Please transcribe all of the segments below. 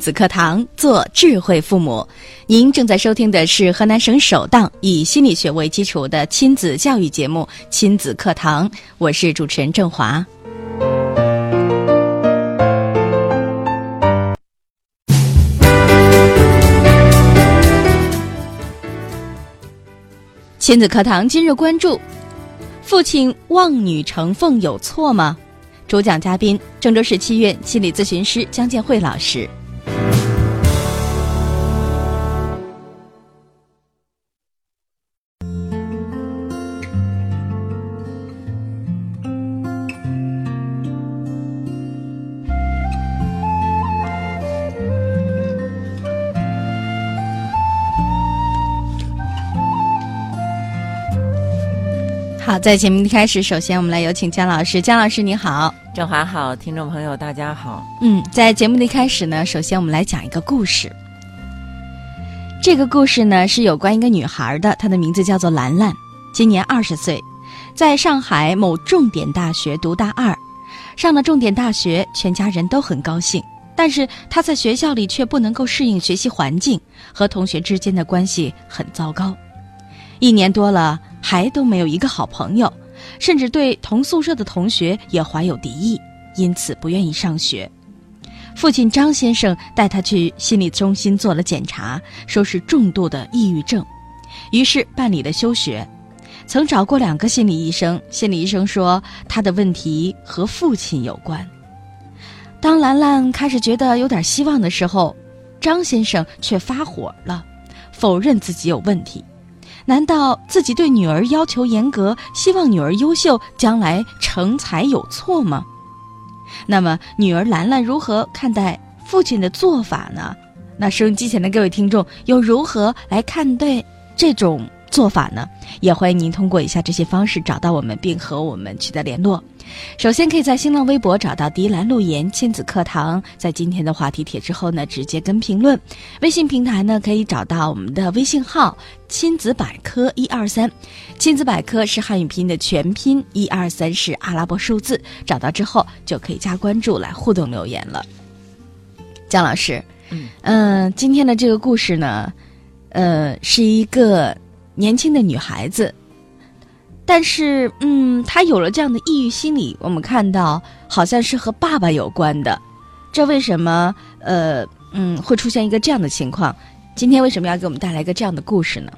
子课堂，做智慧父母。您正在收听的是河南省首档以心理学为基础的亲子教育节目《亲子课堂》，我是主持人郑华。亲子课堂今日关注：父亲望女成凤有错吗？主讲嘉宾：郑州市七院心理咨询师江建慧老师。好，在节目一开始，首先我们来有请姜老师。姜老师，你好，郑华好，听众朋友大家好。嗯，在节目的一开始呢，首先我们来讲一个故事。这个故事呢是有关一个女孩的，她的名字叫做兰兰，今年二十岁，在上海某重点大学读大二。上了重点大学，全家人都很高兴，但是她在学校里却不能够适应学习环境，和同学之间的关系很糟糕。一年多了。还都没有一个好朋友，甚至对同宿舍的同学也怀有敌意，因此不愿意上学。父亲张先生带他去心理中心做了检查，说是重度的抑郁症，于是办理了休学。曾找过两个心理医生，心理医生说他的问题和父亲有关。当兰兰开始觉得有点希望的时候，张先生却发火了，否认自己有问题。难道自己对女儿要求严格，希望女儿优秀，将来成才有错吗？那么，女儿兰兰如何看待父亲的做法呢？那收音机前的各位听众又如何来看待这种？做法呢，也欢迎您通过以下这些方式找到我们，并和我们取得联络。首先，可以在新浪微博找到“迪兰路言亲子课堂”，在今天的话题帖之后呢，直接跟评论。微信平台呢，可以找到我们的微信号“亲子百科一二三”，亲子百科是汉语拼音的全拼，一二三是阿拉伯数字。找到之后就可以加关注来互动留言了。姜老师，嗯，今天的这个故事呢，呃，是一个。年轻的女孩子，但是，嗯，她有了这样的抑郁心理，我们看到好像是和爸爸有关的。这为什么？呃，嗯，会出现一个这样的情况？今天为什么要给我们带来一个这样的故事呢？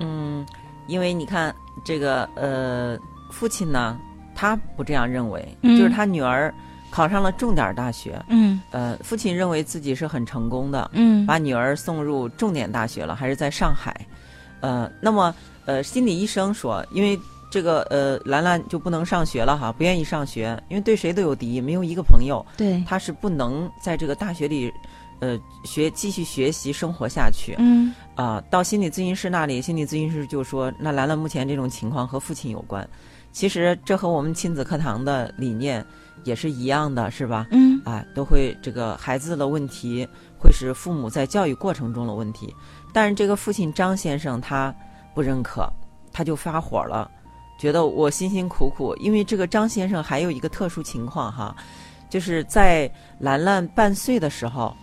嗯，因为你看，这个呃，父亲呢，他不这样认为，就是他女儿考上了重点大学，嗯，呃，父亲认为自己是很成功的，嗯，把女儿送入重点大学了，还是在上海。呃，那么呃，心理医生说，因为这个呃，兰兰就不能上学了哈，不愿意上学，因为对谁都有敌意，没有一个朋友，对，他是不能在这个大学里，呃，学继续学习生活下去。嗯，啊，到心理咨询师那里，心理咨询师就说，那兰兰目前这种情况和父亲有关。其实这和我们亲子课堂的理念也是一样的，是吧？嗯，啊，都会这个孩子的问题会是父母在教育过程中的问题。但是这个父亲张先生他不认可，他就发火了，觉得我辛辛苦苦，因为这个张先生还有一个特殊情况哈，就是在兰兰半岁的时候，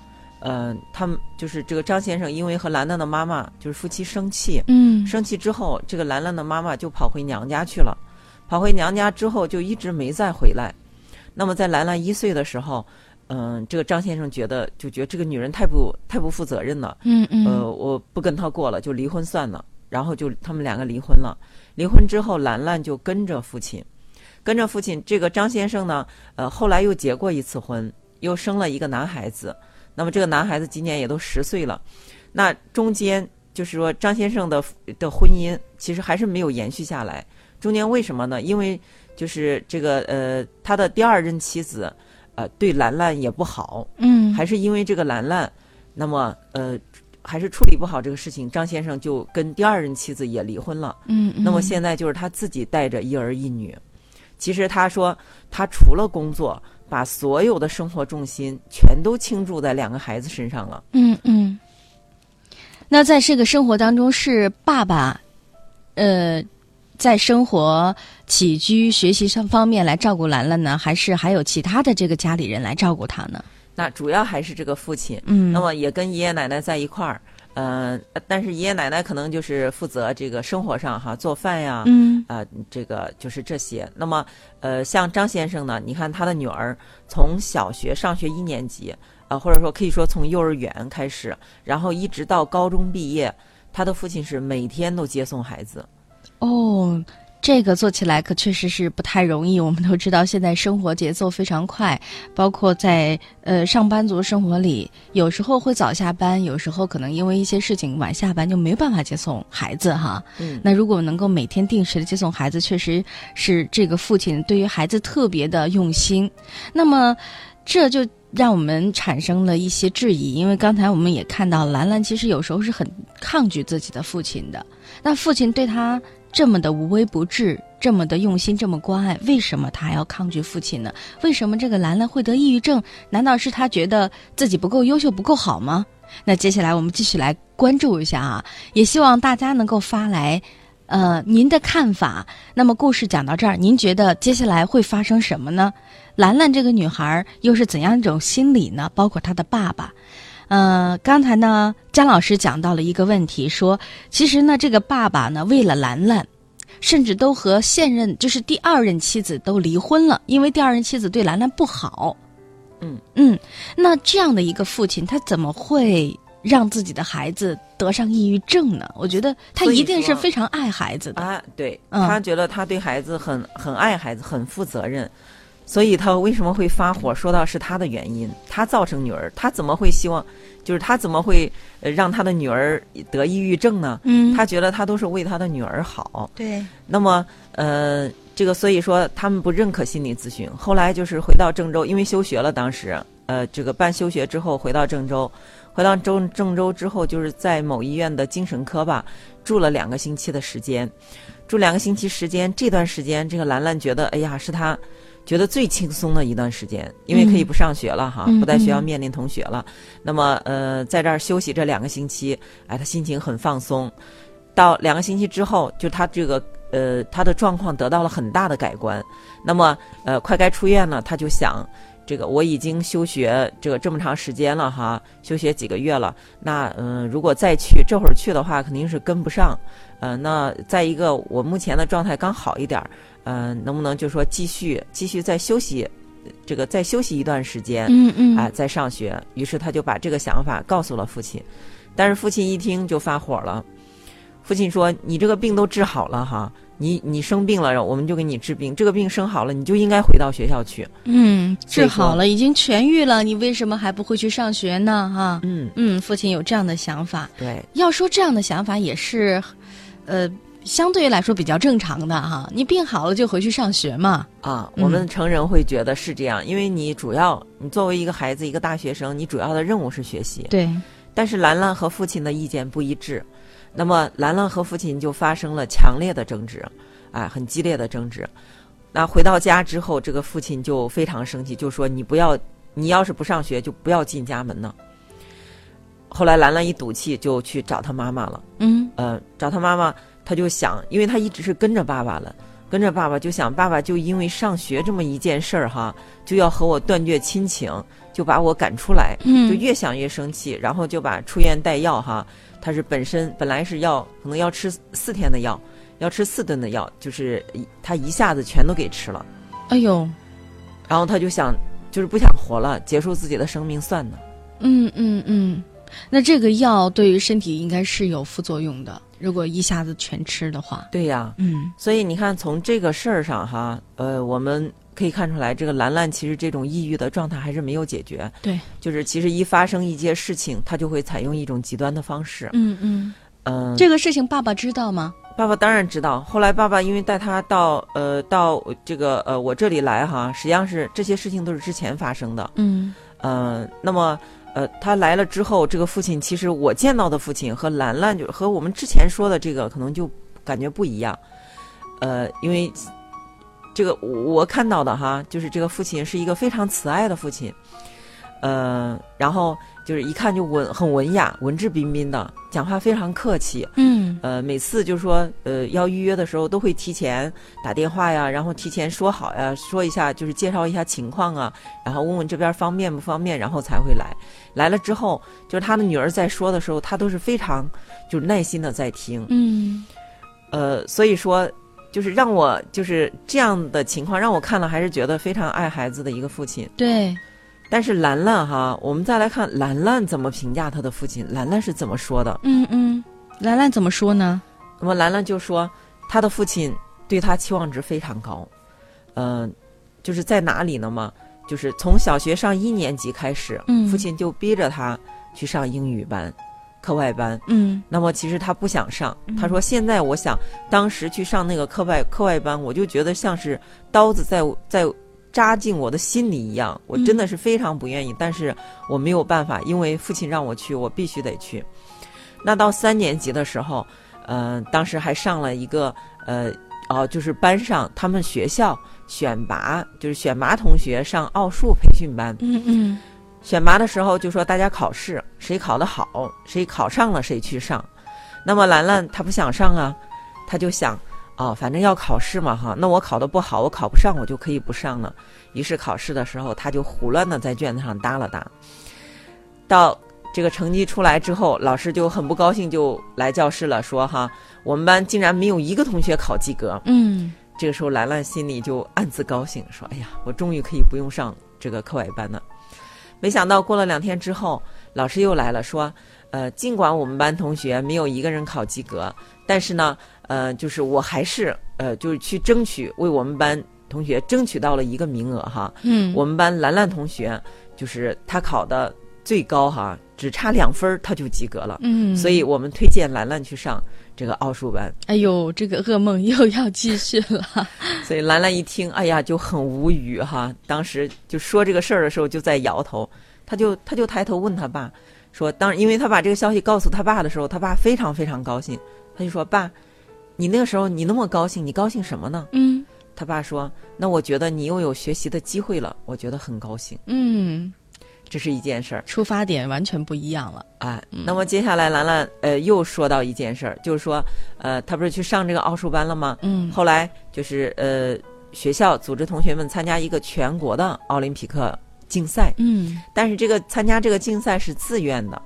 嗯，他们就是这个张先生因为和兰兰的妈妈就是夫妻生气，嗯，生气之后，这个兰兰的妈妈就跑回娘家去了，跑回娘家之后就一直没再回来。那么在兰兰一岁的时候。嗯，这个张先生觉得就觉得这个女人太不太不负责任了。嗯嗯。呃，我不跟她过了，就离婚算了。然后就他们两个离婚了。离婚之后，兰兰就跟着父亲，跟着父亲。这个张先生呢，呃，后来又结过一次婚，又生了一个男孩子。那么这个男孩子今年也都十岁了。那中间就是说，张先生的的婚姻其实还是没有延续下来。中间为什么呢？因为就是这个呃，他的第二任妻子。呃，对兰兰也不好，嗯，还是因为这个兰兰，那么呃，还是处理不好这个事情，张先生就跟第二任妻子也离婚了。嗯，那么现在就是他自己带着一儿一女。其实他说，他除了工作，把所有的生活重心全都倾注在两个孩子身上了。嗯嗯。那在这个生活当中，是爸爸，呃，在生活起居、学习上方面来照顾兰兰呢，还是还有其他的这个家里人来照顾她呢？那主要还是这个父亲，嗯，那么也跟爷爷奶奶在一块儿，嗯、但是爷爷奶奶可能就是负责这个生活上哈，做饭呀，嗯啊、这个就是这些。那么，呃，像张先生呢，你看他的女儿从小学上学一年级，啊，或者说可以说从幼儿园开始，然后一直到高中毕业，他的父亲是每天都接送孩子。哦。这个做起来可确实是不太容易。我们都知道，现在生活节奏非常快，包括在呃上班族生活里，有时候会早下班，有时候可能因为一些事情晚下班，就没办法接送孩子哈。嗯，那如果能够每天定时的接送孩子，确实是这个父亲对于孩子特别的用心。那么，这就让我们产生了一些质疑，因为刚才我们也看到，兰兰其实有时候是很抗拒自己的父亲的。那父亲对他这么的无微不至，这么的用心，这么关爱，为什么他还要抗拒父亲呢？为什么这个兰兰会得抑郁症？难道是他觉得自己不够优秀、不够好吗？那接下来我们继续来关注一下啊，也希望大家能够发来，呃，您的看法。那么故事讲到这儿，您觉得接下来会发生什么呢？兰兰这个女孩又是怎样一种心理呢？包括她的爸爸。呃，刚才呢，姜老师讲到了一个问题，说其实呢，这个爸爸呢，为了兰兰，甚至都和现任就是第二任妻子都离婚了，因为第二任妻子对兰兰不好。嗯嗯，那这样的一个父亲，他怎么会让自己的孩子得上抑郁症呢？我觉得他一定是非常爱孩子的。啊，对、嗯他觉得他对孩子很很爱孩子，很负责任，所以他为什么会发火？说到是他的原因，他造成女儿，他怎么会希望？就是他怎么会呃让他的女儿得抑郁症呢？嗯他觉得他都是为他的女儿好。对，那么呃，这个所以说他们不认可心理咨询。后来就是回到郑州，因为休学了，当时呃这个办休学之后回到郑州，回到郑郑州之后，就是在某医院的精神科吧住了两个星期的时间。住两个星期时间，这段时间，这个兰兰觉得，哎呀，是她觉得最轻松的一段时间，因为可以不上学了哈，嗯不在学校嗯面临同学了。那么，呃，在这儿休息这两个星期，哎，他心情很放松。到两个星期之后，就他这个呃，他的状况得到了很大的改观。那么，呃，快该出院了，他就想。这个我已经休学这个这么长时间了哈，休学几个月了。那嗯、如果再去这会儿去的话，肯定是跟不上。呃，那再一个，我目前的状态刚好一点儿，呃，能不能就说继续继续再休息，这个再休息一段时间，嗯嗯啊、再上学。于是他就把这个想法告诉了父亲，但是父亲一听就发火了。父亲说：“你这个病都治好了哈，你你生病了，我们就给你治病。这个病生好了，你就应该回到学校去。嗯，治好了，已经痊愈了，你为什么还不会去上学呢？哈，嗯，嗯，父亲有这样的想法。对，要说这样的想法也是，呃，相对于来说比较正常的哈。你病好了就回去上学嘛。啊，嗯我们成人会觉得是这样，因为你主要你作为一个孩子，一个大学生，你主要的任务是学习。对，但是兰兰和父亲的意见不一致，那么兰兰和父亲就发生了强烈的争执，哎，很激烈的争执。那回到家之后，这个父亲就非常生气，就说：“你不要，你要是不上学，就不要进家门呢。”后来兰兰一赌气，就去找她妈妈了。嗯呃，找她妈妈，他就想，因为他一直是跟着爸爸了，跟着爸爸就想，爸爸就因为上学这么一件事儿哈，就要和我断绝亲情，就把我赶出来，嗯。就越想越生气，然后就把出院带药哈，他是本身本来是要可能要吃四天的药，要吃四顿的药，就是一他一下子全都给吃了，哎呦，然后他就想，就是不想活了，结束自己的生命算了。嗯嗯嗯，那这个药对于身体应该是有副作用的，如果一下子全吃的话。对呀，嗯所以你看，从这个事儿上哈，呃，我们可以看出来，这个兰兰其实这种抑郁的状态还是没有解决。对，就是其实一发生一些事情，他就会采用一种极端的方式。嗯嗯，嗯、这个事情爸爸知道吗？爸爸当然知道。后来爸爸因为带他到呃到这个呃我这里来哈，实际上是这些事情都是之前发生的。嗯嗯，那么呃，他来了之后，这个父亲其实我见到的父亲和兰兰就和我们之前说的这个可能就感觉不一样。呃，因为这个我看到的哈，就是这个父亲是一个非常慈爱的父亲，呃，然后就是一看就文很文雅、文质彬彬的，讲话非常客气。嗯呃，每次就是说，呃，要预约的时候都会提前打电话呀，然后提前说好呀，说一下就是介绍一下情况啊，然后问问这边方便不方便，然后才会来。来了之后，就是他的女儿在说的时候，他都是非常就是耐心的在听。嗯呃，所以说，就是让我就是这样的情况，让我看了还是觉得非常爱孩子的一个父亲。对，但是兰兰哈，我们再来看兰兰怎么评价她的父亲，兰兰是怎么说的？嗯嗯，兰兰怎么说呢？那么兰兰就说，她的父亲对她期望值非常高，嗯、就是在哪里呢嘛？就是从小学上一年级开始，嗯父亲就逼着她去上英语班、课外班。嗯那么其实他不想上，他说现在我想，当时去上那个课外课外班，我就觉得像是刀子在在扎进我的心里一样，我真的是非常不愿意，但是我没有办法，因为父亲让我去，我必须得去。那到三年级的时候，呃，当时还上了一个呃哦，就是班上他们学校选拔，就是选拔同学上奥数培训班。嗯嗯选拔的时候就说大家考试，谁考得好，谁考上了谁去上。那么兰兰她不想上啊，她就想，哦，反正要考试嘛哈，那我考得不好，我考不上，我就可以不上了。于是考试的时候，他就胡乱的在卷子上搭了搭。到这个成绩出来之后，老师就很不高兴，就来教室了，说哈，我们班竟然没有一个同学考及格。嗯这个时候，兰兰心里就暗自高兴，说：“哎呀，我终于可以不用上这个课外班了。”没想到过了两天之后，老师又来了，说：“呃，尽管我们班同学没有一个人考及格，但是呢，呃，就是我还是呃，就是去争取为我们班同学争取到了一个名额哈。嗯，我们班兰兰同学就是她考的最高哈，只差两分儿她就及格了。嗯，所以我们推荐兰兰去上这个奥数班。哎呦，这个噩梦又要继续了。所以兰兰一听，哎呀，就很无语哈。当时就说这个事儿的时候，就在摇头。他就他就抬头问他爸，说：“当因为他把这个消息告诉他爸的时候，他爸非常非常高兴。他就说：‘爸，你那个时候你那么高兴，你高兴什么呢嗯？’他爸说：‘那我觉得你又有学习的机会了，我觉得很高兴。嗯，’这是一件事儿。出发点完全不一样了。哎，那么接下来兰兰呃又说到一件事儿，就是说呃他不是去上这个奥数班了吗？嗯后来就是呃学校组织同学们参加一个全国的奥林匹克竞赛，嗯但是这个参加这个竞赛是自愿的。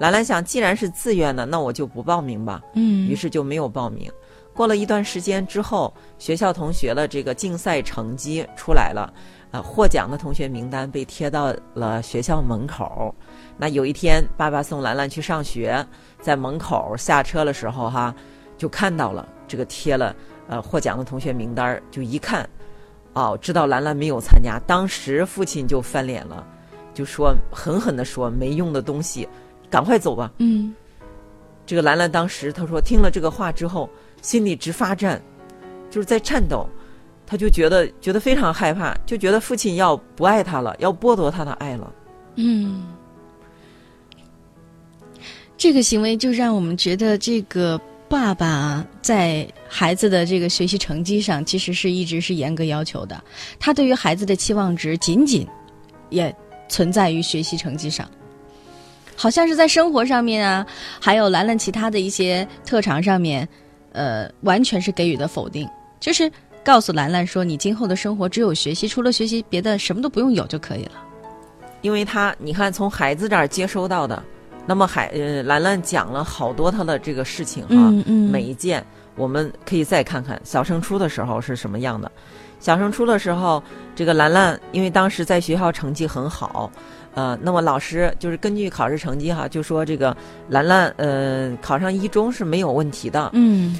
兰兰想，既然是自愿的，那我就不报名吧，嗯，于是就没有报名。过了一段时间之后，学校同学的这个竞赛成绩出来了，呃，获奖的同学名单被贴到了学校门口。那有一天，爸爸送兰兰去上学，在门口下车的时候，哈，就看到了这个贴了呃获奖的同学名单，就一看，哦，知道兰兰没有参加。当时父亲就翻脸了，就说狠狠地说没用的东西，赶快走吧。嗯这个兰兰当时她说听了这个话之后，心里直发颤，就是在颤抖，他就觉得觉得非常害怕，就觉得父亲要不爱他了，要剥夺他的爱了。嗯，这个行为就让我们觉得这个爸爸在孩子的这个学习成绩上，其实是一直是严格要求的。他对于孩子的期望值仅仅也存在于学习成绩上，好像是在生活上面啊，还有兰兰其他的一些特长上面，呃，完全是给予的否定，就是告诉兰兰说，你今后的生活只有学习，除了学习，别的什么都不用有就可以了。因为他，你看从孩子这儿接收到的，那么海呃兰兰讲了好多他的这个事情啊，嗯嗯每一件我们可以再看看小升初的时候是什么样的。小升初的时候，这个兰兰因为当时在学校成绩很好，呃，那么老师就是根据考试成绩哈，就说这个兰兰呃考上一中是没有问题的。嗯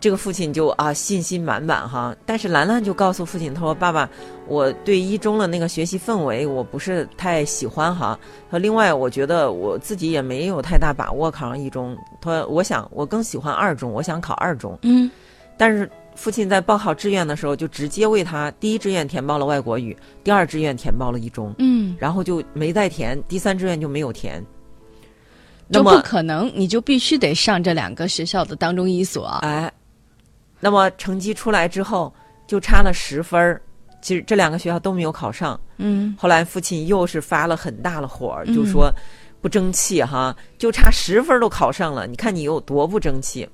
这个父亲就啊信心满满哈，但是兰兰就告诉父亲，他说：“爸爸，我对一中的那个学习氛围我不是太喜欢哈。他说另外，我觉得我自己也没有太大把握考上一中。他说我想我更喜欢二中，我想考二中。嗯但是父亲在报考志愿的时候，就直接为他第一志愿填报了外国语，第二志愿填报了一中，嗯，然后就没再填，第三志愿就没有填。那么不，可能，你就必须得上这两个学校的当中一所。哎，那么成绩出来之后，就差了十分儿。其实这两个学校都没有考上。嗯后来父亲又是发了很大的火就说不争气哈，就差十分儿都考上了，你看你有多不争气。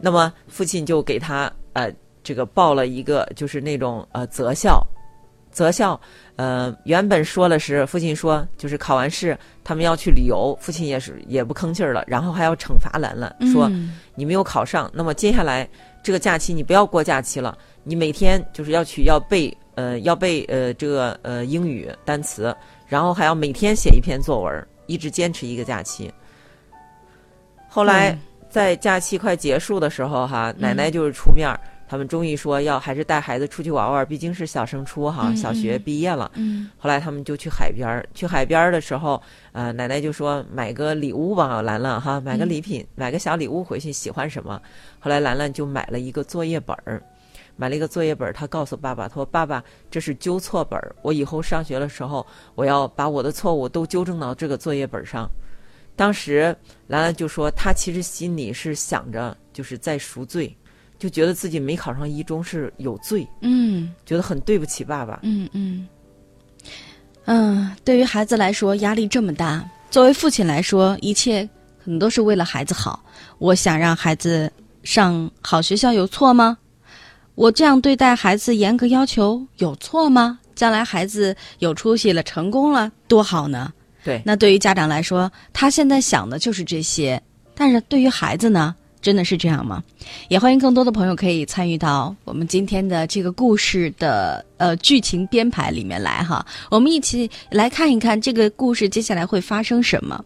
那么父亲就给他呃这个报了一个就是那种呃择校，择校呃原本说了是父亲说就是考完试他们要去旅游，父亲也是也不吭气儿了，然后还要惩罚兰兰说。嗯你没有考上，那么接下来这个假期你不要过假期了，你每天就是要去要背呃要背呃这个呃英语单词，然后还要每天写一篇作文，一直坚持一个假期。后来、嗯在假期快结束的时候哈，奶奶就是出面儿，他们终于说要还是带孩子出去玩玩，毕竟是小升初哈，嗯小学嗯毕业了。嗯后来他们就去海边儿，去海边儿的时候，呃，奶奶就说买个礼物吧，兰兰哈，买个礼品，买个小礼物回去，喜欢什么？后来兰兰就买了一个作业本儿，买了一个作业本儿，她告诉爸爸，她说：“爸爸，这是纠错本儿，我以后上学的时候，我要把我的错误都纠正到这个作业本上。”当时兰兰就说，她其实心里是想着就是在赎罪，就觉得自己没考上一中是有罪，嗯觉得很对不起爸爸。嗯嗯嗯，对于孩子来说压力这么大，作为父亲来说，一切可能都是为了孩子好。我想让孩子上好学校有错吗？我这样对待孩子严格要求有错吗？将来孩子有出息了，成功了，多好呢！对，那对于家长来说，他现在想的就是这些，但是对于孩子呢，真的是这样吗？也欢迎更多的朋友可以参与到我们今天的这个故事的呃剧情编排里面来哈，我们一起来看一看这个故事接下来会发生什么。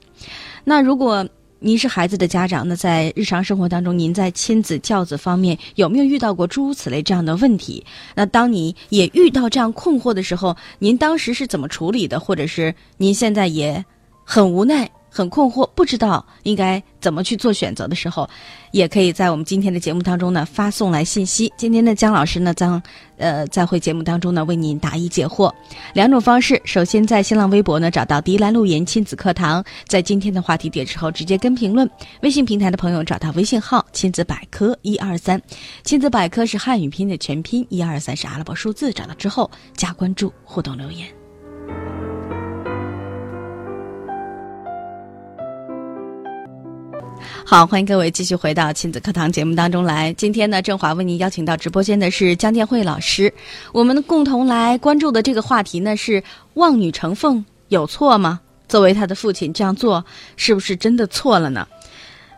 那如果您是孩子的家长，那在日常生活当中，您在亲子教子方面有没有遇到过诸如此类这样的问题？那当你也遇到这样困惑的时候，您当时是怎么处理的？或者是您现在也很无奈、很困惑，不知道应该怎么去做选择的时候，也可以在我们今天的节目当中呢发送来信息。今天的姜老师呢将呃在会节目当中呢为您答疑解惑。两种方式，首先在新浪微博呢找到迪兰路言亲子课堂，在今天的话题点之后直接跟评论。微信平台的朋友找到微信号亲子百科一二三，亲子百科是汉语拼音的全拼，一二三是阿拉伯数字，找到之后加关注互动留言。好，欢迎各位继续回到亲子课堂节目当中来。今天呢，郑华为您邀请到直播间的是江建慧老师，我们共同来关注的这个话题呢是望女成凤有错吗？作为他的父亲这样做是不是真的错了呢？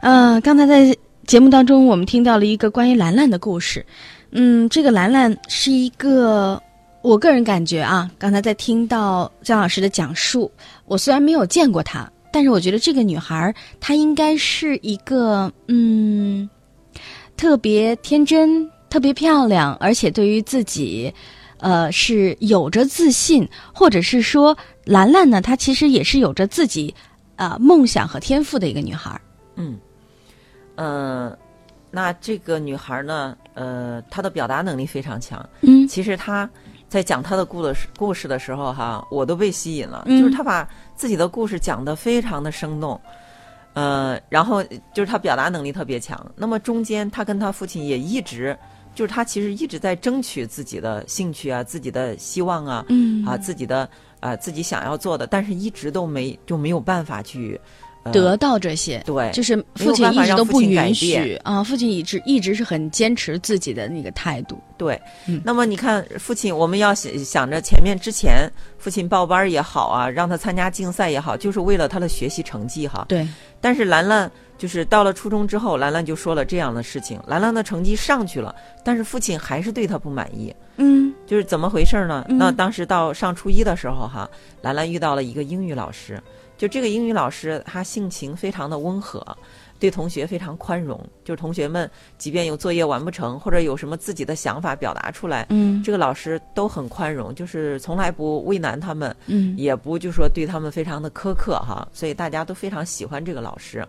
呃，刚才在节目当中我们听到了一个关于兰兰的故事，嗯，这个兰兰是一个。我个人感觉啊，刚才在听到姜老师的讲述，我虽然没有见过她，但是我觉得这个女孩儿她应该是一个嗯，特别天真、特别漂亮，而且对于自己，呃，是有着自信，或者是说兰兰呢，她其实也是有着自己呃梦想和天赋的一个女孩儿。嗯，呃，那这个女孩呢，呃，她的表达能力非常强。嗯其实她在讲他的故的故事的时候，哈，我都被吸引了。嗯就是他把自己的故事讲得非常的生动，呃，然后就是他表达能力特别强。那么中间，他跟他父亲也一直，就是他其实一直在争取自己的兴趣啊，自己的希望啊，嗯啊，自己的啊、自己想要做的，但是一直都没就没有办法去、呃、得到这些，对就是父亲一直都不允许啊，父亲一直一直是很坚持自己的那个态度。对，嗯。那么你看，父亲，我们要想想着前面之前，父亲报班也好啊，让他参加竞赛也好，就是为了他的学习成绩哈。对，但是兰兰就是到了初中之后，兰兰就说了这样的事情，兰兰的成绩上去了，但是父亲还是对他不满意，嗯。就是怎么回事呢？嗯。那当时到上初一的时候哈，兰兰遇到了一个英语老师，就这个英语老师他性情非常的温和。对同学非常宽容，就是同学们即便有作业完不成，或者有什么自己的想法表达出来，嗯这个老师都很宽容，就是从来不为难他们，嗯也不就说对他们非常的苛刻哈，所以大家都非常喜欢这个老师。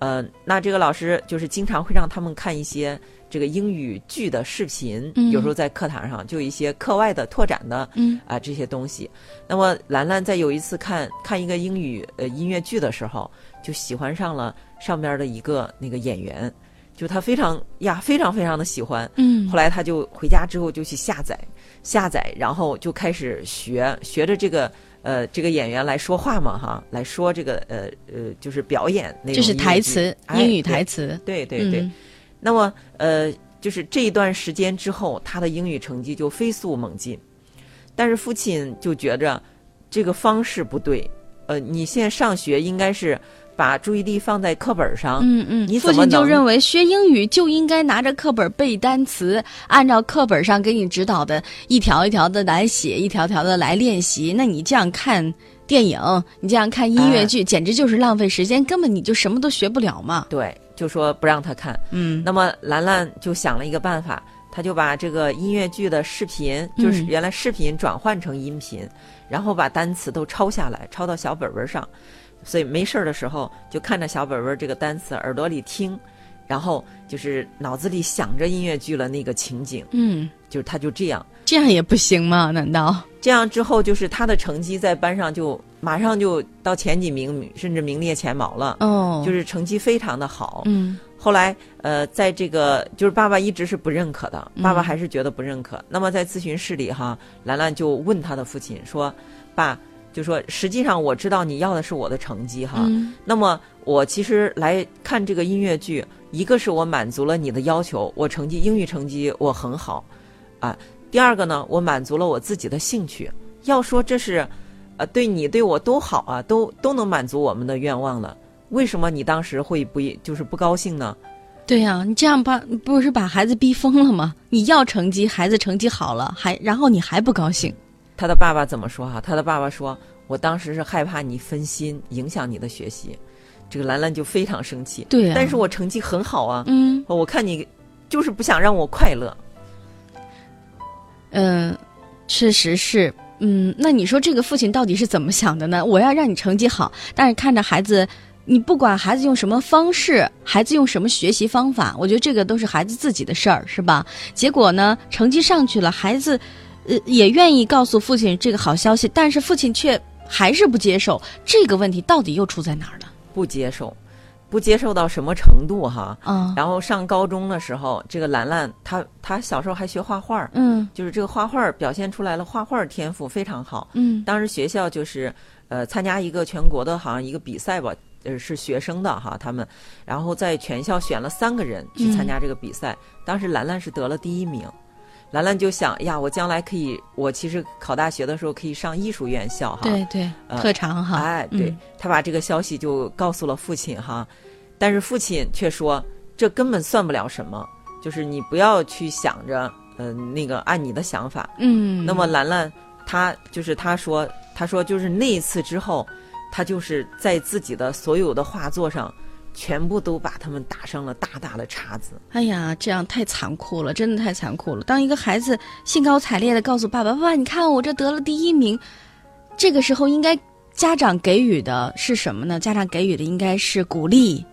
呃，那这个老师就是经常会让他们看一些这个英语剧的视频，嗯有时候在课堂上就有一些课外的拓展的嗯啊、这些东西。那么兰兰在有一次看看一个英语呃音乐剧的时候，就喜欢上了上边的一个那个演员，就她非常呀非常非常的喜欢。嗯后来她就回家之后就去下载下载，然后就开始学学着这个。呃，这个演员来说话嘛，哈，来说这个呃呃，就是表演那种这是台词，哎英语台词。对对对，嗯那么呃，就是这一段时间之后，他的英语成绩就飞速猛进，但是父亲就觉着这个方式不对，呃，你现在上学应该是把注意力放在课本上，嗯嗯，你父亲就认为学英语就应该拿着课本背单词，按照课本上给你指导的一条一条的来写，一条条的来练习。那你这样看电影，你这样看音乐哎剧，简直就是浪费时间，根本你就什么都学不了嘛。对，就说不让他看。嗯那么兰兰就想了一个办法，他就把这个音乐剧的视频，就是嗯原来视频转换成音频，然后把单词都抄下来，抄到小本本上。所以没事儿的时候就看着小本本这个单词，耳朵里听，然后就是脑子里想着音乐剧了那个情景，嗯，就是他就这样。这样也不行吗？难道？这样之后，就是他的成绩在班上就马上就到前几名，甚至名列前茅了，哦，就是成绩非常的好。嗯后来，呃，在这个就是爸爸一直是不认可的，嗯爸爸还是觉得不认可。那么在咨询室里哈，兰兰就问他的父亲说：“爸，就说实际上我知道你要的是我的成绩哈，嗯那么我其实来看这个音乐剧，一个是我满足了你的要求，我成绩英语成绩我很好，啊，第二个呢，我满足了我自己的兴趣。要说这是，呃，对你对我都好啊，都都能满足我们的愿望了。为什么你当时会不就是不高兴呢？对呀、你这样把不是把孩子逼疯了吗？你要成绩，孩子成绩好了，还然后你还不高兴？他的爸爸怎么说哈、他的爸爸说：“我当时是害怕你分心，影响你的学习。”这个兰兰就非常生气。对呀、但是我成绩很好啊，嗯我看你就是不想让我快乐。嗯，确实是。嗯，那你说这个父亲到底是怎么想的呢？我要让你成绩好，但是看着孩子，你不管孩子用什么方式，孩子用什么学习方法，我觉得这个都是孩子自己的事儿，是吧？结果呢，成绩上去了，孩子，呃，也愿意告诉父亲这个好消息，但是父亲却还是不接受。这个问题到底又出在哪儿呢？不接受，不接受到什么程度哈？嗯，然后上高中的时候，这个兰兰她她小时候还学画画，嗯就是这个画画表现出来了，画画天赋非常好。嗯当时学校就是呃参加一个全国的好像一个比赛吧，呃是学生的哈他们，然后在全校选了三个人去参加这个比赛，当时兰兰是得了第一名。兰兰就想呀，我将来可以，我其实考大学的时候可以上艺术院校哈。对对，呃特长哈，哎，对、嗯他把这个消息就告诉了父亲哈，但是父亲却说这根本算不了什么，就是你不要去想着，呃，那个按你的想法。嗯，那么兰兰她就是她说，她说就是那一次之后，她就是在自己的所有的画作上，全部都把他们打上了大大的叉子。哎呀，这样太残酷了，真的太残酷了。当一个孩子兴高采烈的告诉爸爸：“爸爸，你看我这得了第一名。”这个时候应该家长给予的是什么呢？家长给予的应该是鼓励、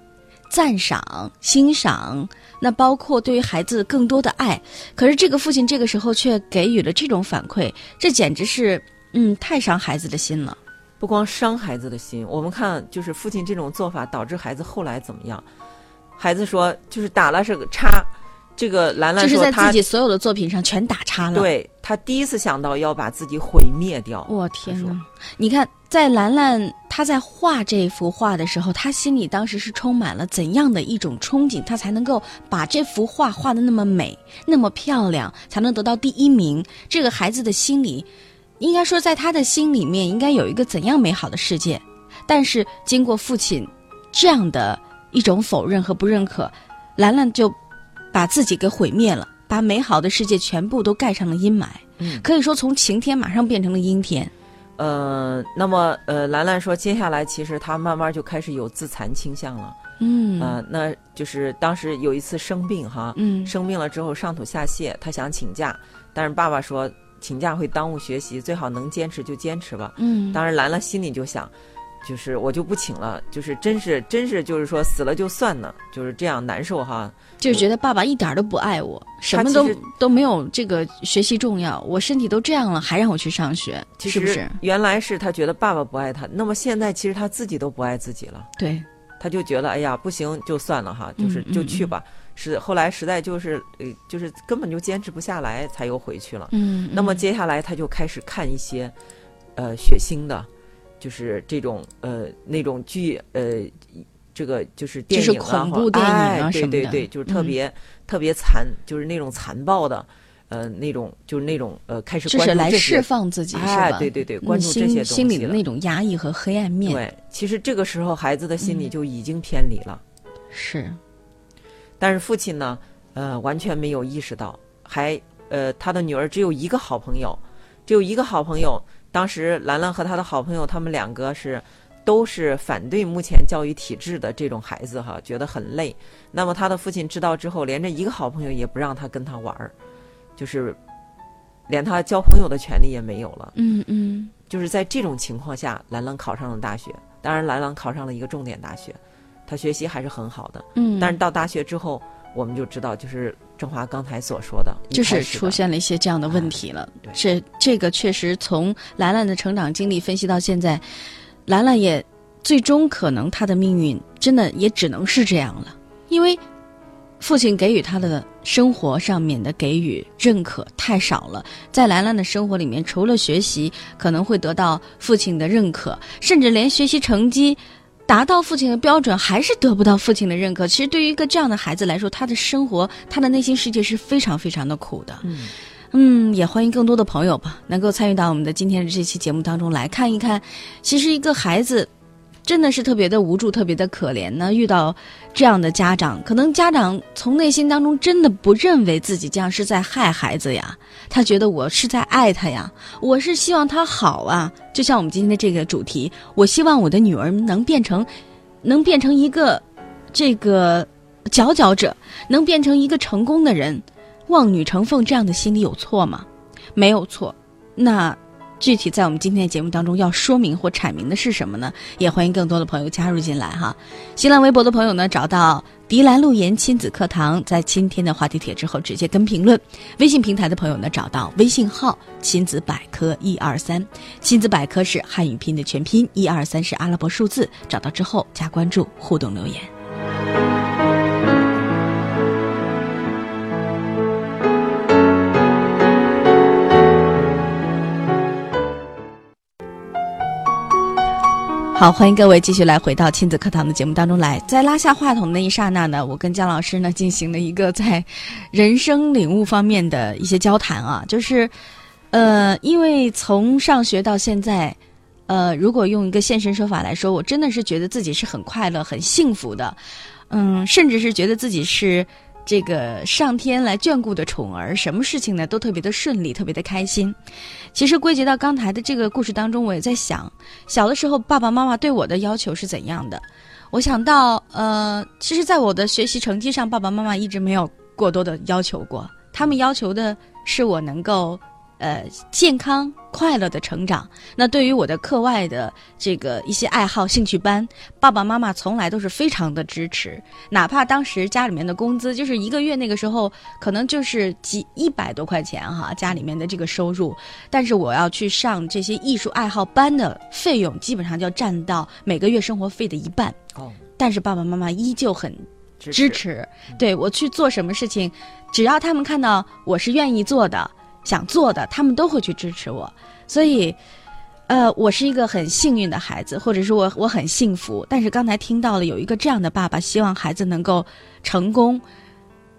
赞赏、欣赏，那包括对于孩子更多的爱。可是这个父亲这个时候却给予了这种反馈，这简直是嗯太伤孩子的心了。不光伤孩子的心，我们看就是父亲这种做法导致孩子后来怎么样？孩子说就是打了是个叉，这个兰兰就是在说他自己所有的作品上全打叉了。对他第一次想到要把自己毁灭掉。我天他说哪！你看，在兰兰她在画这幅画的时候，她心里当时是充满了怎样的一种憧憬，她才能够把这幅画画的那么美、那么漂亮，才能得到第一名？这个孩子的心里，应该说在他的心里面应该有一个怎样美好的世界？但是经过父亲这样的一种否认和不认可，兰兰就把自己给毁灭了，把美好的世界全部都盖上了阴霾。嗯可以说从晴天马上变成了阴天。呃，那么呃，兰兰说，接下来其实她慢慢就开始有自残倾向了。嗯呃，那就是当时有一次生病哈，嗯生病了之后上吐下泻，她想请假，但是爸爸说请假会耽误学习，最好能坚持就坚持吧。嗯，当然，兰兰心里就想，就是我就不请了，就是真是真是就是说死了就算了，就是这样难受哈。就是觉得爸爸一点儿都不爱我，什么都都没有这个学习重要。我身体都这样了，还让我去上学，其是不是实？原来是他觉得爸爸不爱他，那么现在其实他自己都不爱自己了，对，他就觉得哎呀不行就算了哈，就是就去吧。是后来实在就是呃就是根本就坚持不下来，才又回去了。嗯，那么嗯。接下来他就开始看一些，呃，血腥的，就是这种呃那种剧呃，这个就是电影啊，恐怖电影啊对对对，就是特嗯。别、特别残，就是那种残暴的，呃，那种就是那种呃，开始就是来关注这些，释放自己，是哎，对对对，嗯关注这些心东西了心里的那种压抑和黑暗面，对，其实这个时候孩子的心理嗯。就已经偏离了，是，但是父亲呢，呃，完全没有意识到，还呃，他的女儿只有一个好朋友，只有一个好朋友。当时兰兰和他的好朋友，他们两个是都是反对目前教育体制的这种孩子哈，觉得很累。那么他的父亲知道之后，连这一个好朋友也不让他跟他玩儿，就是连他交朋友的权利也没有了。嗯嗯，就是在这种情况下，兰兰考上了大学。当然，兰兰考上了一个重点大学，她学习还是很好的。嗯，但是到大学之后，我们就知道，就是郑华刚才所说的，就是出现了一些这样的问题了。对这这个确实从兰兰的成长经历分析到现在，兰兰也最终可能她的命运真的也只能是这样了，因为父亲给予她的生活上面的给予认可太少了。在兰兰的生活里面，除了学习可能会得到父亲的认可，甚至连学习成绩。达到父亲的标准，还是得不到父亲的认可。其实对于一个这样的孩子来说，他的生活，他的内心世界是非常非常的苦的。嗯，嗯，也欢迎更多的朋友吧，能够参与到我们的今天的这期节目当中来看一看。其实一个孩子真的是特别的无助，特别的可怜呢。遇到这样的家长，可能家长从内心当中真的不认为自己这样是在害孩子呀，他觉得我是在爱他呀，我是希望他好啊。就像我们今天的这个主题，我希望我的女儿能变成，能变成一个这个佼佼者，能变成一个成功的人。望女成凤这样的心理有错吗？没有错。那具体在我们今天的节目当中要说明或阐明的是什么呢？也欢迎更多的朋友加入进来哈。新浪微博的朋友呢，找到迪兰路言亲子课堂，在今天的话题帖之后直接跟评论；微信平台的朋友呢，找到微信号亲子百科一二三，亲子百科是汉语拼的全拼，一二三是阿拉伯数字，找到之后加关注，互动留言。好，欢迎各位继续来回到亲子课堂的节目当中来。在拉下话筒的那一刹那呢，我跟姜老师呢进行了一个在人生领悟方面的一些交谈啊，就是，呃，因为从上学到现在，呃，如果用一个现身说法来说，我真的是觉得自己是很快乐、很幸福的，嗯，甚至是觉得自己是这个上天来眷顾的宠儿，什么事情呢都特别的顺利，特别的开心。其实归结到刚才的这个故事当中，我也在想，小的时候爸爸妈妈对我的要求是怎样的？我想到，呃，其实，在我的学习成绩上，爸爸妈妈一直没有过多的要求过，他们要求的是我能够，呃，健康快乐的成长。那对于我的课外的这个一些爱好、兴趣班，爸爸妈妈从来都是非常的支持，哪怕当时家里面的工资就是一个月那个时候可能就是几一百多块钱哈，家里面的这个收入，但是我要去上这些艺术爱好班的费用，基本上就要占到每个月生活费的一半。哦，但是爸爸妈妈依旧很支支持，对我去做什么事情，只要他们看到我是愿意做的、想做的，他们都会去支持我。所以，呃，我是一个很幸运的孩子，或者说我我很幸福。但是刚才听到了有一个这样的爸爸，希望孩子能够成功，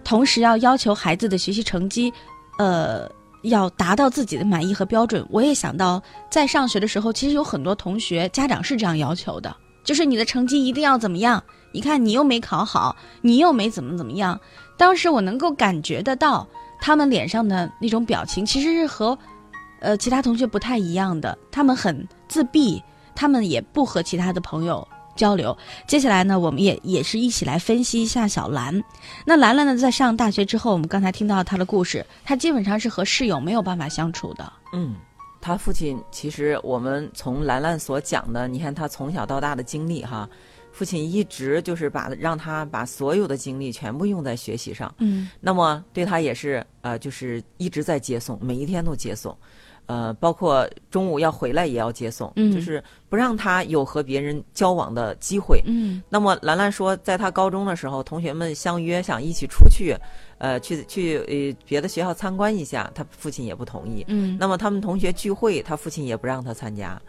同时要要求孩子的学习成绩，呃。要达到自己的满意和标准，我也想到，在上学的时候，其实有很多同学家长是这样要求的，就是你的成绩一定要怎么样？你看你又没考好，你又没怎么怎么样。当时我能够感觉得到他们脸上的那种表情，其实是和呃其他同学不太一样的。他们很自闭，他们也不和其他的朋友交流。接下来呢，我们也也是一起来分析一下小兰。那兰兰呢，在上大学之后，我们刚才听到她的故事，她基本上是和室友没有办法相处的。嗯，她父亲其实我们从兰兰所讲的，你看她从小到大的经历哈，父亲一直就是把让他把所有的精力全部用在学习上。嗯那么对他也是呃，就是一直在接送，每一天都接送，呃，包括中午要回来也要接送，嗯就是不让他有和别人交往的机会。嗯那么兰兰说，在她高中的时候，同学们相约想一起出去，呃，去去呃别的学校参观一下，他父亲也不同意。嗯那么他们同学聚会，他父亲也不让他参加。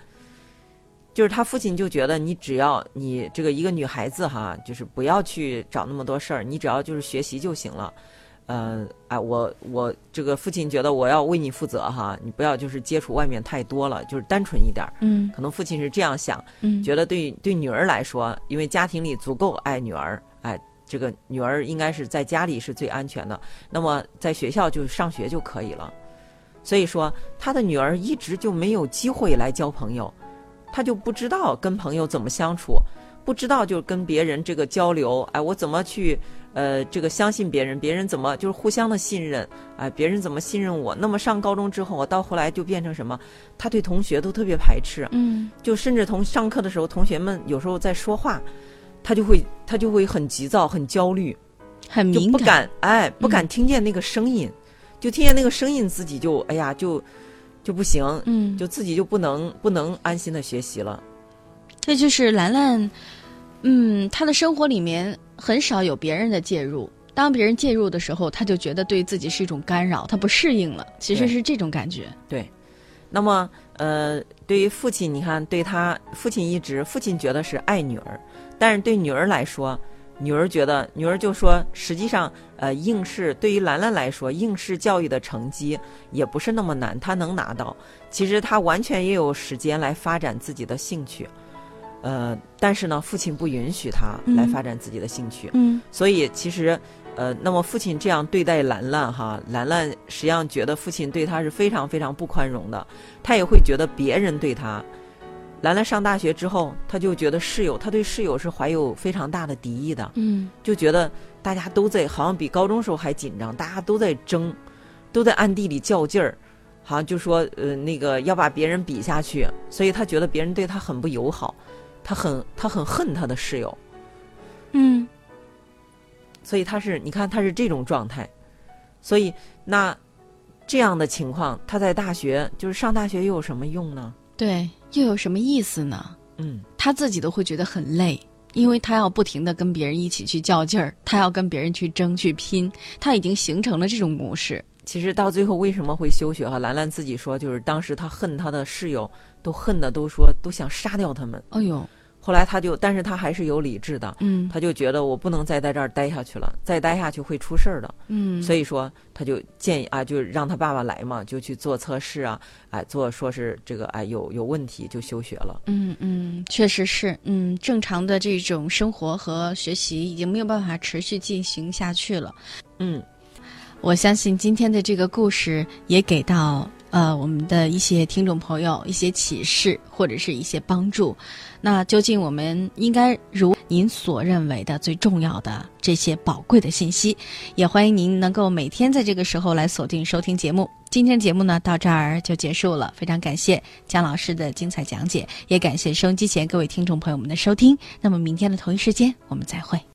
就是他父亲就觉得你只要你这个一个女孩子哈，就是不要去找那么多事儿，你只要就是学习就行了。呃，哎，我我这个父亲觉得我要为你负责哈，你不要就是接触外面太多了，就是单纯一点儿。嗯可能父亲是这样想，嗯觉得对对女儿来说，因为家庭里足够爱女儿，哎，这个女儿应该是在家里是最安全的，那么在学校就上学就可以了。所以说，他的女儿一直就没有机会来交朋友，他就不知道跟朋友怎么相处，不知道就是跟别人这个交流，哎，我怎么去呃这个相信别人，别人怎么就是互相的信任，哎，别人怎么信任我？那么上高中之后，我到后来就变成什么？他对同学都特别排斥，嗯就甚至同上课的时候，同学们有时候在说话，他就会他就会很急躁、很焦虑，很敏不敢哎不敢听见那个声音，就听见那个声音，自己就哎呀就就不行，嗯，就自己就不能不能安心的学习了。这就是兰兰，嗯，她的生活里面很少有别人的介入。当别人介入的时候，她就觉得对自己是一种干扰，她不适应了。其实是这种感觉。对那么呃，对于父亲，你看对他父亲一直父亲觉得是爱女儿，但是对女儿来说。女儿觉得，女儿就说，实际上，呃，应试对于兰兰来说，应试教育的成绩也不是那么难，她能拿到。其实她完全也有时间来发展自己的兴趣，呃，但是呢，父亲不允许她来发展自己的兴趣，嗯所以其实，呃，那么父亲这样对待兰兰哈，兰兰实际上觉得父亲对她是非常非常不宽容的，她也会觉得别人对她。兰兰上大学之后，她就觉得室友，她对室友是怀有非常大的敌意的，嗯就觉得大家都在，好像比高中时候还紧张，大家都在争，都在暗地里较劲儿，好像就说呃那个要把别人比下去，所以她觉得别人对她很不友好，她很她很恨她的室友，嗯所以她是你看她是这种状态，所以那这样的情况，他在大学就是上大学又有什么用呢？对，又有什么意思呢？嗯，他自己都会觉得很累，因为他要不停的跟别人一起去较劲儿，他要跟别人去争去拼，他已经形成了这种模式。其实到最后为什么会休学哈？兰兰自己说，就是当时他恨他的室友，都恨的都说都想杀掉他们。哎呦，后来他就，但是他还是有理智的，嗯他就觉得我不能再在这儿待下去了，再待下去会出事儿的。嗯，所以说，他就建议啊，就让他爸爸来嘛，就去做测试啊，哎，做说是这个哎有有问题就休学了。嗯嗯，确实是，嗯，正常的这种生活和学习已经没有办法持续进行下去了。嗯，我相信今天的这个故事也给到呃我们的一些听众朋友一些启示或者是一些帮助。那究竟我们应该如您所认为的最重要的这些宝贵的信息，也欢迎您能够每天在这个时候来锁定收听节目。今天节目呢到这儿就结束了，非常感谢姜老师的精彩讲解，也感谢收音机前各位听众朋友们的收听。那么明天的同一时间我们再会。